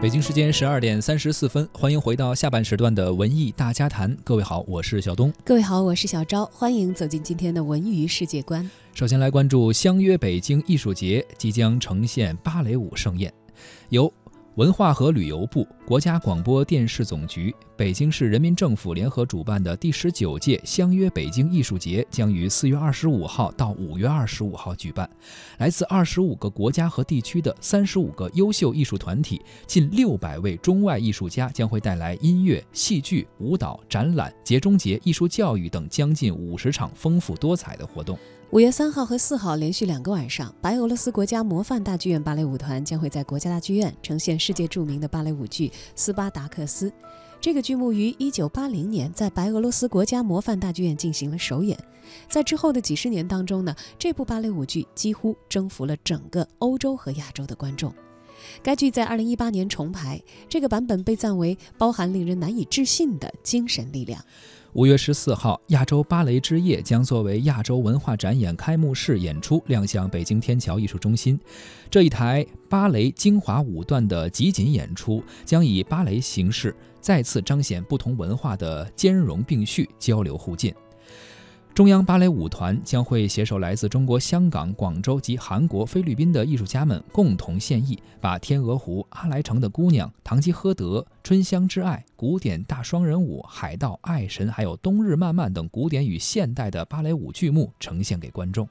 北京时间十二点三十四分，欢迎回到下半时段的文艺大家谈。各位好，我是小东。各位好，我是小昭。欢迎走进今天的文娱世界观。首先来关注相约北京艺术节即将呈现芭蕾舞盛宴，由。文化和旅游部、国家广播电视总局、北京市人民政府联合主办的第十九届“相约北京”艺术节将于四月二十五号到五月二十五号举办。来自二十五个国家和地区的三十五个优秀艺术团体，近六百位中外艺术家将会带来音乐、戏剧、舞蹈、展览、节中节、艺术教育等将近五十场丰富多彩的活动。五月三号和四号连续两个晚上，白俄罗斯国家模范大剧院芭蕾舞团将会在国家大剧院呈现世界著名的芭蕾舞剧《斯巴达克斯》。这个剧目于一九八零年在白俄罗斯国家模范大剧院进行了首演。在之后的几十年当中呢，这部芭蕾舞剧几乎征服了整个欧洲和亚洲的观众。该剧在二零一八年重排，这个版本被赞为包含令人难以置信的精神力量。五月十四号，亚洲芭蕾之夜将作为亚洲文化展演开幕式演出亮相北京天桥艺术中心。这一台芭蕾精华五段的集锦演出，将以芭蕾形式再次彰显不同文化的兼容并蓄、交流互鉴。中央芭蕾舞团将会携手来自中国香港、广州及韩国、菲律宾的艺术家们共同献艺，把《天鹅湖》《阿莱城的姑娘》《唐吉诃德》《春香之爱》古典大双人舞《海盗爱神》还有《冬日漫漫》等古典与现代的芭蕾舞剧目呈现给观众。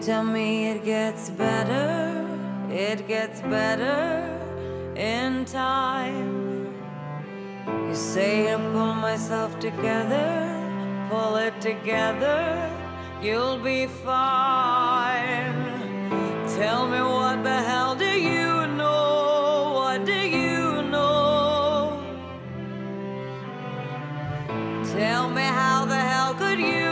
tell me it gets better, it gets better in time. You say I pull myself together, pull it together, you'll be fine. Tell me what the hell do you know? What do you know? Tell me how the hell could you?